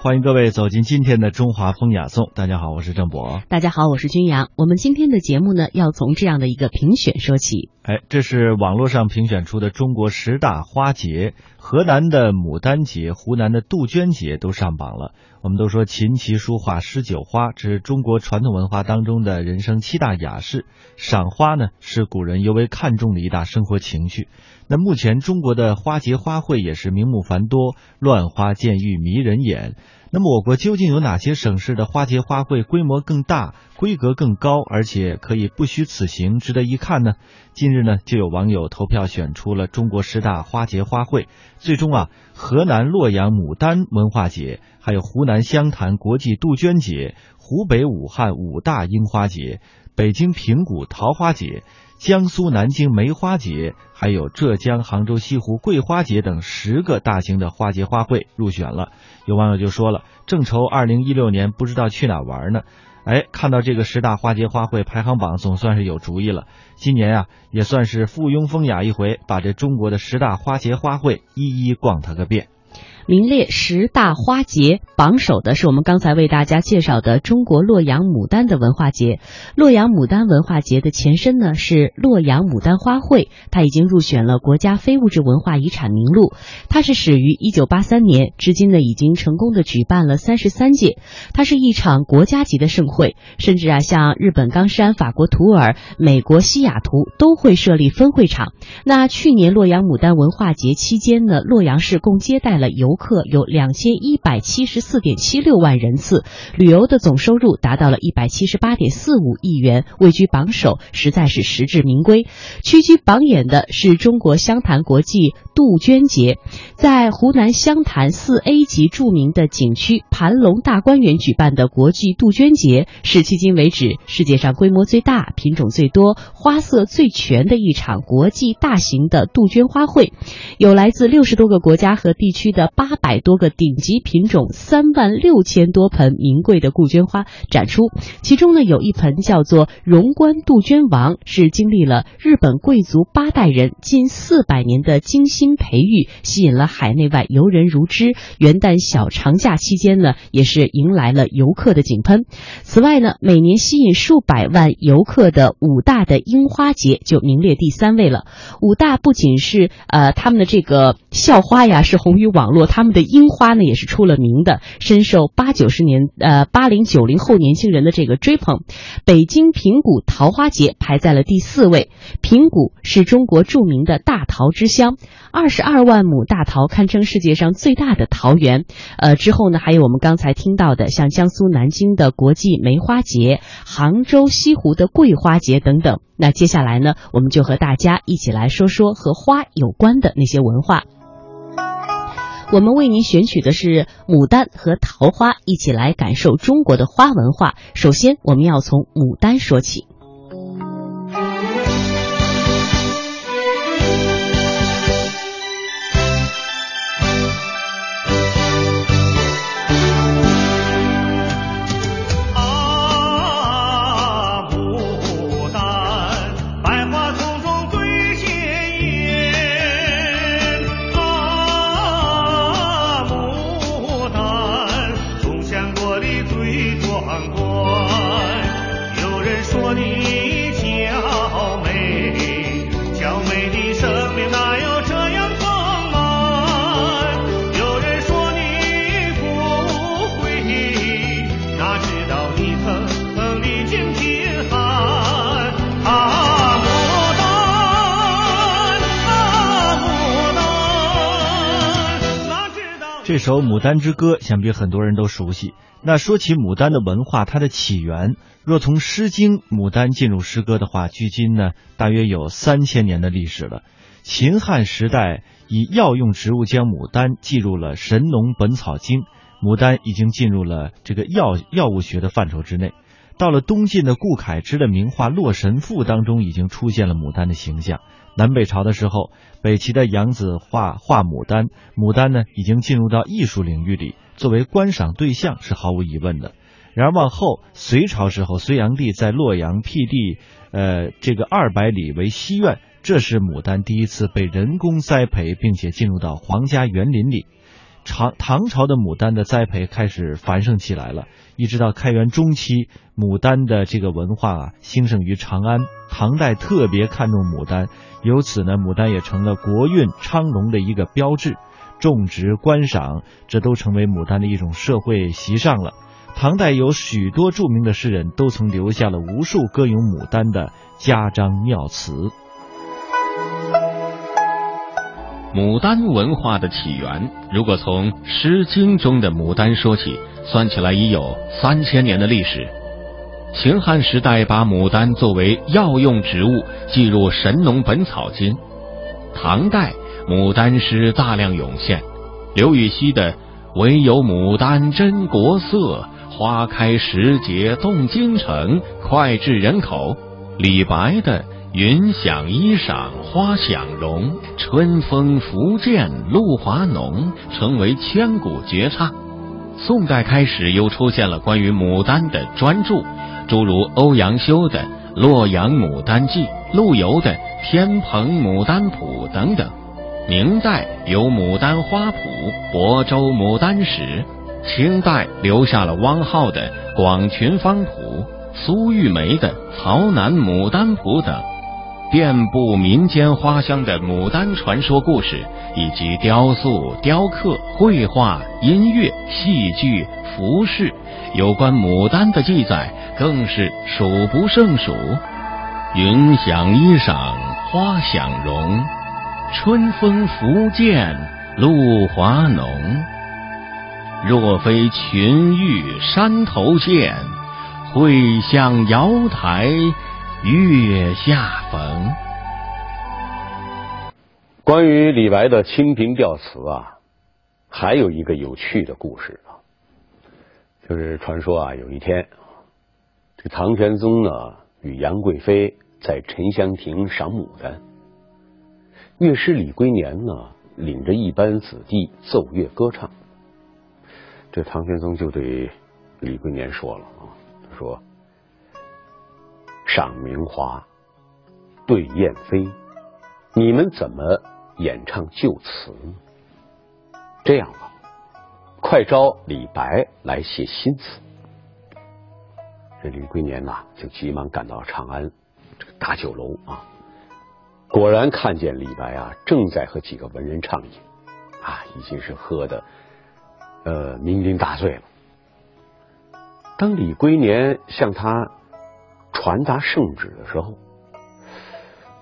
欢迎各位走进今天的中华风雅颂。大家好，我是郑博。大家好，我是君阳。我们今天的节目呢，要从这样的一个评选说起。哎，这是网络上评选出的中国十大花节，河南的牡丹节、湖南的杜鹃节都上榜了。我们都说琴棋书画诗酒花，这是中国传统文化当中的人生七大雅事。赏花呢，是古人尤为看重的一大生活情趣。那目前中国的花节花卉也是名目繁多，乱花渐欲迷人眼。那么我国究竟有哪些省市的花节花卉规模更大、规格更高，而且可以不虚此行，值得一看呢？近日呢，就有网友投票选出了中国十大花节花卉，最终啊，河南洛阳牡丹文化节，还有湖南湘潭国际杜鹃节，湖北武汉五大樱花节，北京平谷桃花节。江苏南京梅花节，还有浙江杭州西湖桂花节等十个大型的花节花卉入选了。有网友就说了：“正愁二零一六年不知道去哪玩呢。”哎，看到这个十大花节花卉排行榜，总算是有主意了。今年啊，也算是附庸风雅一回，把这中国的十大花节花卉一一逛它个遍。名列十大花节榜首的是我们刚才为大家介绍的中国洛阳牡丹的文化节。洛阳牡丹文化节的前身呢是洛阳牡丹花卉，它已经入选了国家非物质文化遗产名录。它是始于一九八三年，至今呢已经成功的举办了三十三届。它是一场国家级的盛会，甚至啊像日本冈山、法国图尔、美国西雅图都会设立分会场。那去年洛阳牡丹文化节期间呢，洛阳市共接待了游客有两千一百七十四点七六万人次，旅游的总收入达到了一百七十八点四五亿元，位居榜首，实在是实至名归。屈居榜眼的是中国湘潭国际杜鹃节，在湖南湘潭四 A 级著名的景区盘龙大观园举办的国际杜鹃节，是迄今为止世界上规模最大、品种最多、花色最全的一场国际大型的杜鹃花卉，有来自六十多个国家和地区的八。八百多个顶级品种，三万六千多盆名贵的杜鹃花展出。其中呢，有一盆叫做“荣冠杜鹃王”，是经历了日本贵族八代人近四百年的精心培育，吸引了海内外游人如织。元旦小长假期间呢，也是迎来了游客的井喷。此外呢，每年吸引数百万游客的武大的樱花节就名列第三位了。武大不仅是呃他们的这个校花呀，是红于网络。他们的樱花呢也是出了名的，深受八九十年呃八零九零后年轻人的这个追捧。北京平谷桃花节排在了第四位。平谷是中国著名的大桃之乡，二十二万亩大桃堪称世界上最大的桃园。呃，之后呢还有我们刚才听到的像江苏南京的国际梅花节、杭州西湖的桂花节等等。那接下来呢，我们就和大家一起来说说和花有关的那些文化。我们为您选取的是牡丹和桃花，一起来感受中国的花文化。首先，我们要从牡丹说起。这首《牡丹之歌》想必很多人都熟悉。那说起牡丹的文化，它的起源，若从《诗经》牡丹进入诗歌的话，距今呢大约有三千年的历史了。秦汉时代以药用植物将牡丹记入了《神农本草经》，牡丹已经进入了这个药药物学的范畴之内。到了东晋的顾恺之的名画《洛神赋》当中，已经出现了牡丹的形象。南北朝的时候，北齐的杨子画画牡丹，牡丹呢已经进入到艺术领域里，作为观赏对象是毫无疑问的。然而往后，隋朝时候，隋炀帝在洛阳辟地，呃，这个二百里为西苑，这是牡丹第一次被人工栽培，并且进入到皇家园林里。唐唐朝的牡丹的栽培开始繁盛起来了，一直到开元中期，牡丹的这个文化啊兴盛于长安。唐代特别看重牡丹，由此呢，牡丹也成了国运昌隆的一个标志。种植、观赏，这都成为牡丹的一种社会习尚了。唐代有许多著名的诗人，都曾留下了无数歌咏牡丹的家章妙词。牡丹文化的起源，如果从《诗经》中的牡丹说起，算起来已有三千年的历史。秦汉时代把牡丹作为药用植物记入《神农本草经》，唐代牡丹诗大量涌现，刘禹锡的“唯有牡丹真国色，花开时节动京城”脍炙人口，李白的。云想衣裳花想容，春风拂槛露华浓，成为千古绝唱。宋代开始又出现了关于牡丹的专著，诸如欧阳修的《洛阳牡丹记》，陆游的《天蓬牡丹谱》等等。明代有《牡丹花谱》《亳州牡丹史》，清代留下了汪浩的《广群芳谱》，苏玉梅的《曹南牡丹谱》等。遍布民间花香的牡丹传说故事，以及雕塑、雕刻、绘画、音乐、戏剧、服饰，有关牡丹的记载更是数不胜数。云想衣裳花想容，春风拂槛露华浓。若非群玉山头见，会向瑶台。月下逢。关于李白的《清平调词》啊，还有一个有趣的故事啊，就是传说啊，有一天，这唐玄宗呢与杨贵妃在沉香亭赏牡丹，乐师李龟年呢领着一班子弟奏乐歌唱，这唐玄宗就对李龟年说了啊，他说。赏明华，对燕飞，你们怎么演唱旧词呢？这样吧，快招李白来写新词。这李龟年呐，就急忙赶到长安这个大酒楼啊，果然看见李白啊，正在和几个文人畅饮，啊，已经是喝的呃酩酊大醉了。当李龟年向他。传达圣旨的时候，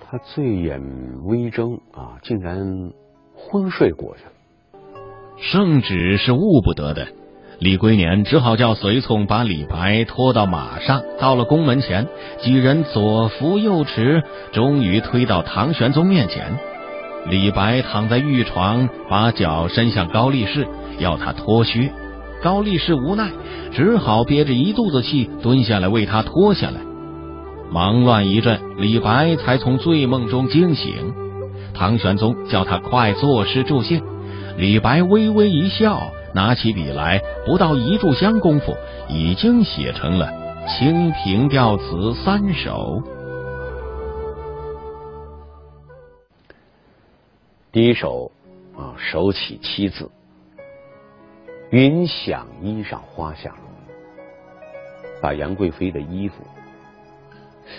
他醉眼微睁啊，竟然昏睡过去了。圣旨是误不得的，李龟年只好叫随从把李白拖到马上，到了宫门前，几人左扶右持，终于推到唐玄宗面前。李白躺在玉床，把脚伸向高力士，要他脱靴。高力士无奈，只好憋着一肚子气，蹲下来为他脱下来。忙乱一阵，李白才从醉梦中惊醒。唐玄宗叫他快作诗助兴。李白微微一笑，拿起笔来，不到一炷香功夫，已经写成了《清平调词》三首。第一首啊，手起七字：“云想衣裳花想容”，把杨贵妃的衣服。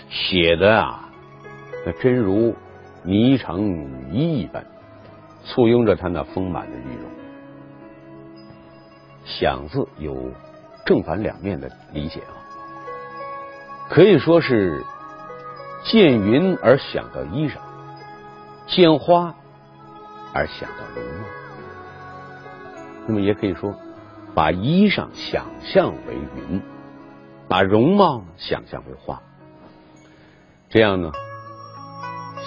写的啊，那真如霓裳羽衣一般，簇拥着她那丰满的玉容。想字有正反两面的理解啊，可以说是见云而想到衣裳，见花而想到容貌。那么也可以说，把衣裳想象为云，把容貌想象为花。这样呢，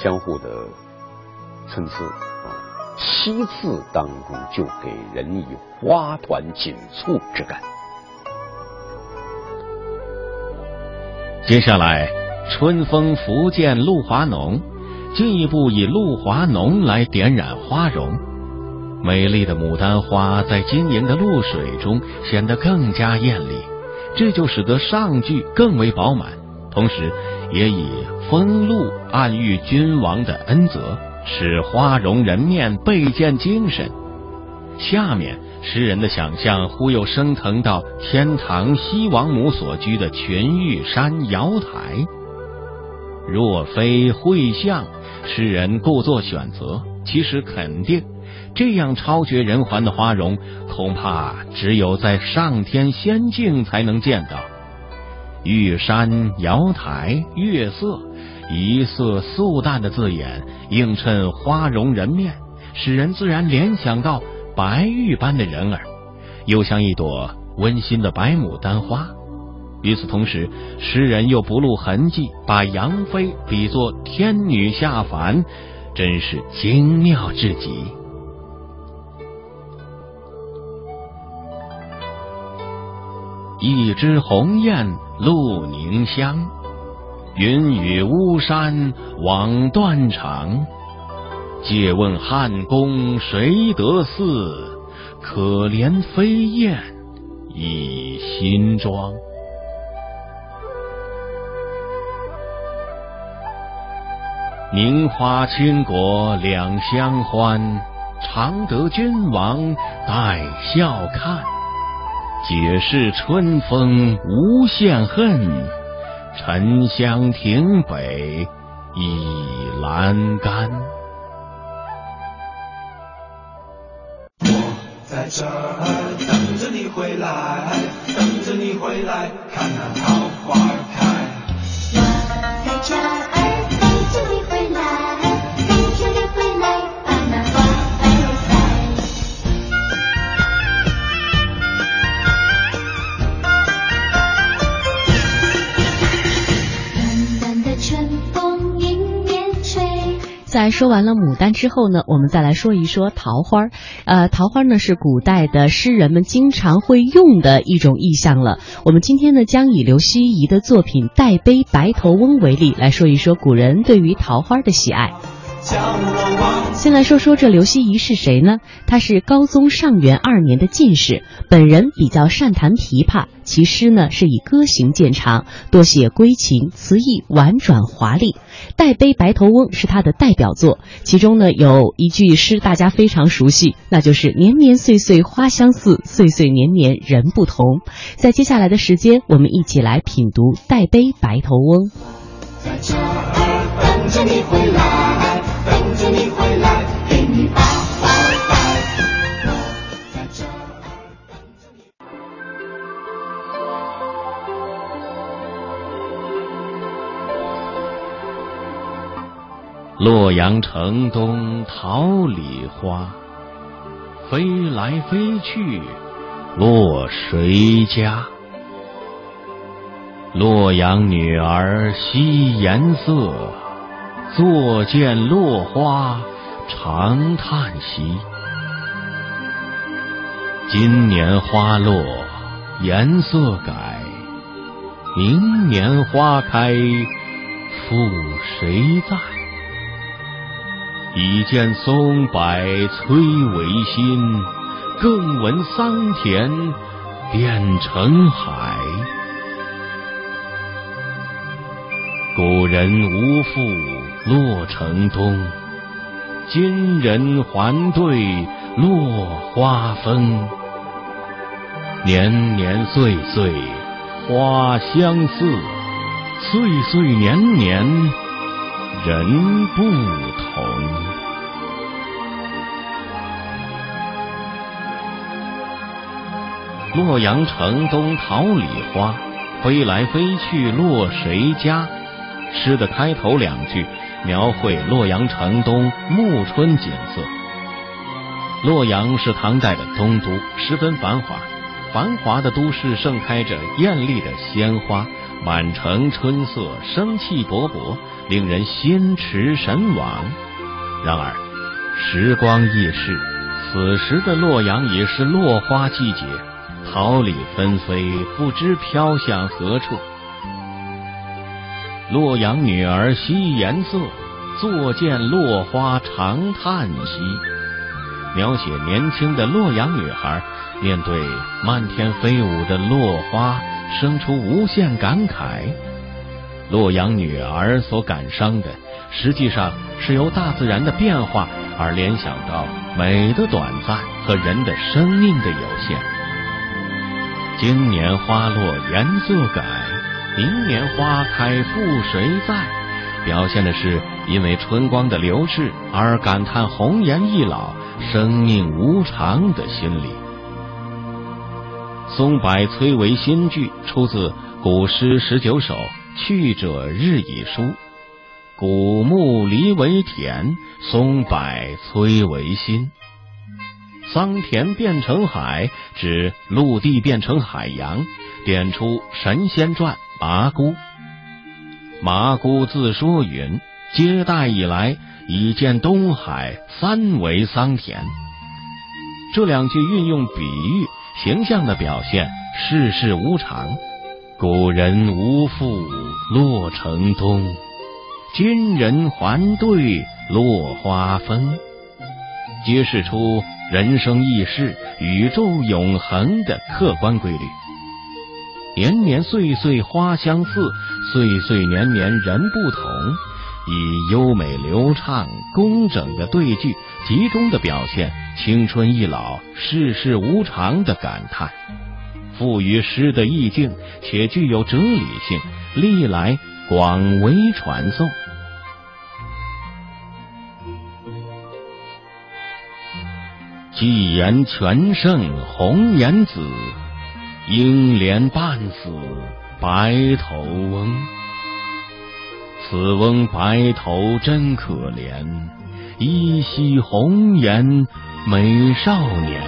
相互的参差啊，七字当中就给人以花团锦簇之感。接下来，春风拂槛露华浓，进一步以露华浓来点染花容。美丽的牡丹花在晶莹的露水中显得更加艳丽，这就使得上句更为饱满，同时。也以风露暗喻君王的恩泽，使花容人面倍见精神。下面诗人的想象忽又升腾到天堂西王母所居的群玉山瑶台。若非会相，诗人故作选择，其实肯定，这样超绝人寰的花容，恐怕只有在上天仙境才能见到。玉山瑶台月色，一色素淡的字眼映衬花容人面，使人自然联想到白玉般的人儿，又像一朵温馨的白牡丹花。与此同时，诗人又不露痕迹，把杨妃比作天女下凡，真是精妙至极。一枝红艳露凝香，云雨巫山枉断肠。借问汉宫谁得似？可怜飞燕倚新妆。名花倾国两相欢，常得君王带笑看。解释春风无限恨，沉香亭北倚阑干。我在这儿等着你回来，等着你回来，看那桃花开。我在这儿。在说完了牡丹之后呢，我们再来说一说桃花。呃，桃花呢是古代的诗人们经常会用的一种意象了。我们今天呢将以刘希夷的作品《代悲白头翁》为例，来说一说古人对于桃花的喜爱。先来说说这刘希夷是谁呢？他是高宗上元二年的进士，本人比较善弹琵琶，其诗呢是以歌行见长，多写归情，词意婉转华丽。《代悲白头翁》是他的代表作，其中呢有一句诗大家非常熟悉，那就是“年年岁岁花相似，岁岁年年人不同”。在接下来的时间，我们一起来品读《代悲白头翁》。在这儿等着你回来。等着你回来，给你把花戴。在这儿等着你。洛阳城东桃李花，飞来飞去落谁家？洛阳女儿惜颜色。坐见落花长叹息，今年花落颜色改，明年花开复谁在？已见松柏催为新，更闻桑田变成海。古人无复。洛城东，今人还对落花风。年年岁岁花相似，岁岁年年人不同。洛阳城东桃李花，飞来飞去落谁家？诗的开头两句。描绘洛阳城东暮春景色。洛阳是唐代的东都，十分繁华。繁华的都市盛开着艳丽的鲜花，满城春色，生气勃勃，令人心驰神往。然而，时光易逝，此时的洛阳已是落花季节，桃李纷飞，不知飘向何处。洛阳女儿惜颜色，坐见落花长叹息。描写年轻的洛阳女孩面对漫天飞舞的落花，生出无限感慨。洛阳女儿所感伤的，实际上是由大自然的变化而联想到美的短暂和人的生命的有限。今年花落颜色改，明年花开复谁在？表现的是因为春光的流逝而感叹红颜易老、生命无常的心理。松柏崔嵬新句出自古诗十九首《去者日已疏》。古木离为田，松柏崔为心。桑田变成海，指陆地变成海洋，点出神仙传麻姑。麻姑自说云：“接代以来，已见东海三为桑田。”这两句运用比喻，形象的表现世事无常。古人无复洛城东。今人还对落花纷，揭示出人生易逝、宇宙永恒的客观规律。年年岁岁花相似，岁岁年年人不同。以优美流畅、工整的对句，集中的表现青春易老、世事无常的感叹，赋予诗的意境，且具有哲理性，历来。广为传颂。既言全胜红颜子，英莲半死白头翁。此翁白头真可怜，依稀红颜美少年。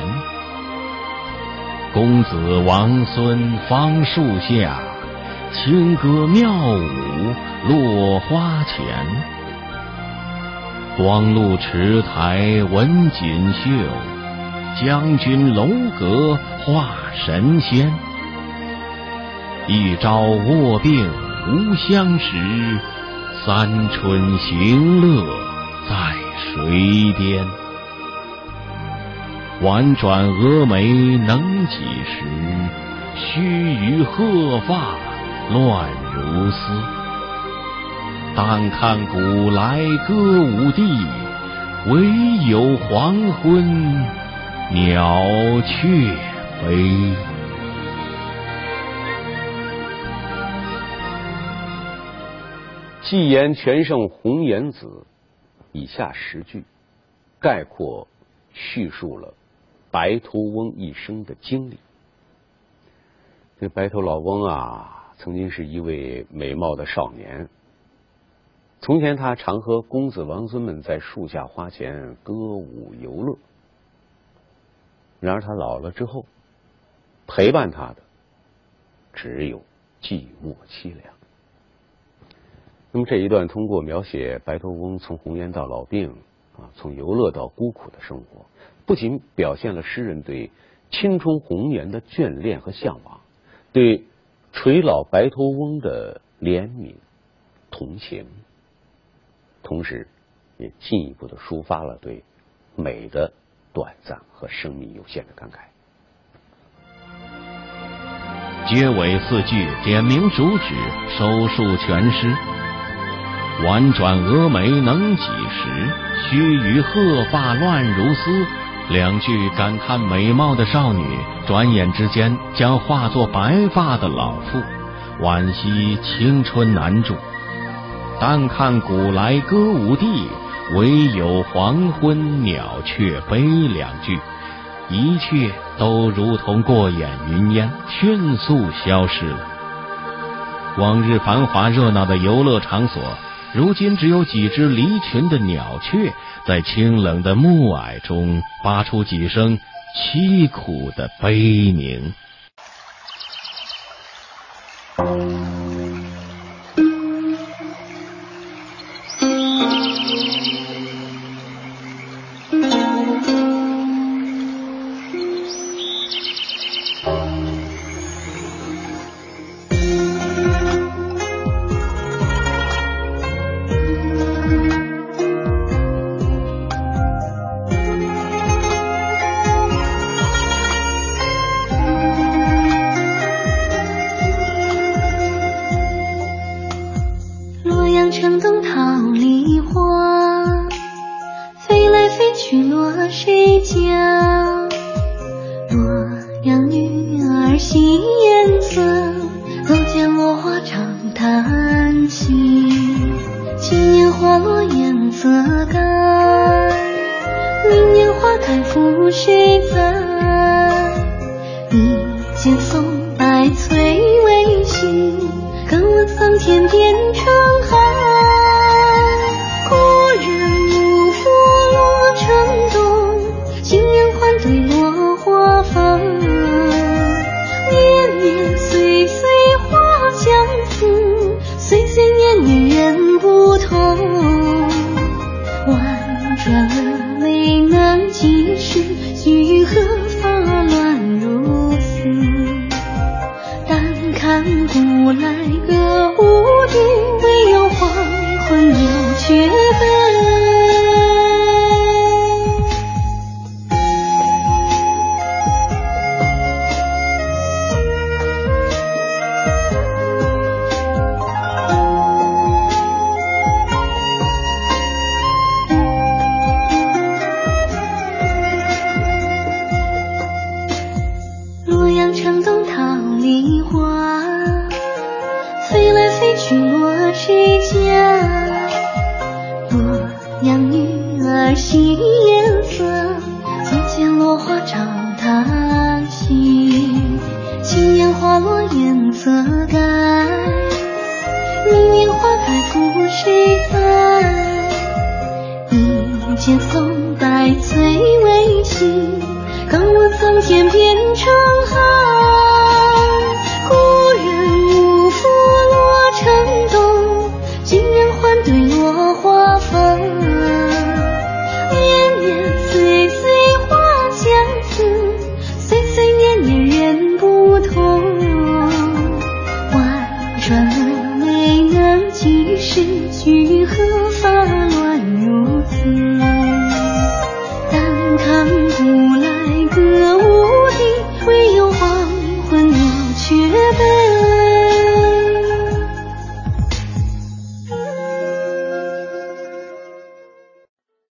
公子王孙芳树下。清歌妙舞落花前，光禄池台文锦绣，将军楼阁画神仙。一朝卧病无相识，三春行乐在水边。婉转蛾眉能几时？须臾鹤发。乱如丝，但看古来歌舞地，唯有黄昏鸟雀飞。纪言全胜红颜子，以下十句概括叙述了白头翁一生的经历。这白头老翁啊。曾经是一位美貌的少年。从前，他常和公子王孙们在树下花前歌舞游乐。然而，他老了之后，陪伴他的只有寂寞凄凉。那么这一段通过描写白头翁从红颜到老病啊，从游乐到孤苦的生活，不仅表现了诗人对青春红颜的眷恋和向往，对。垂老白头翁的怜悯、同情，同时也进一步的抒发了对美的短暂和生命有限的感慨。结尾四句点明主旨，收束全诗。婉转蛾眉能几时？须臾鹤发乱如丝。两句感叹美貌的少女，转眼之间将化作白发的老妇，惋惜青春难驻。但看古来歌舞地，唯有黄昏鸟雀悲。两句，一切都如同过眼云烟，迅速消失了。往日繁华热闹的游乐场所。如今只有几只离群的鸟雀，在清冷的暮霭中发出几声凄苦的悲鸣。天变成海长河。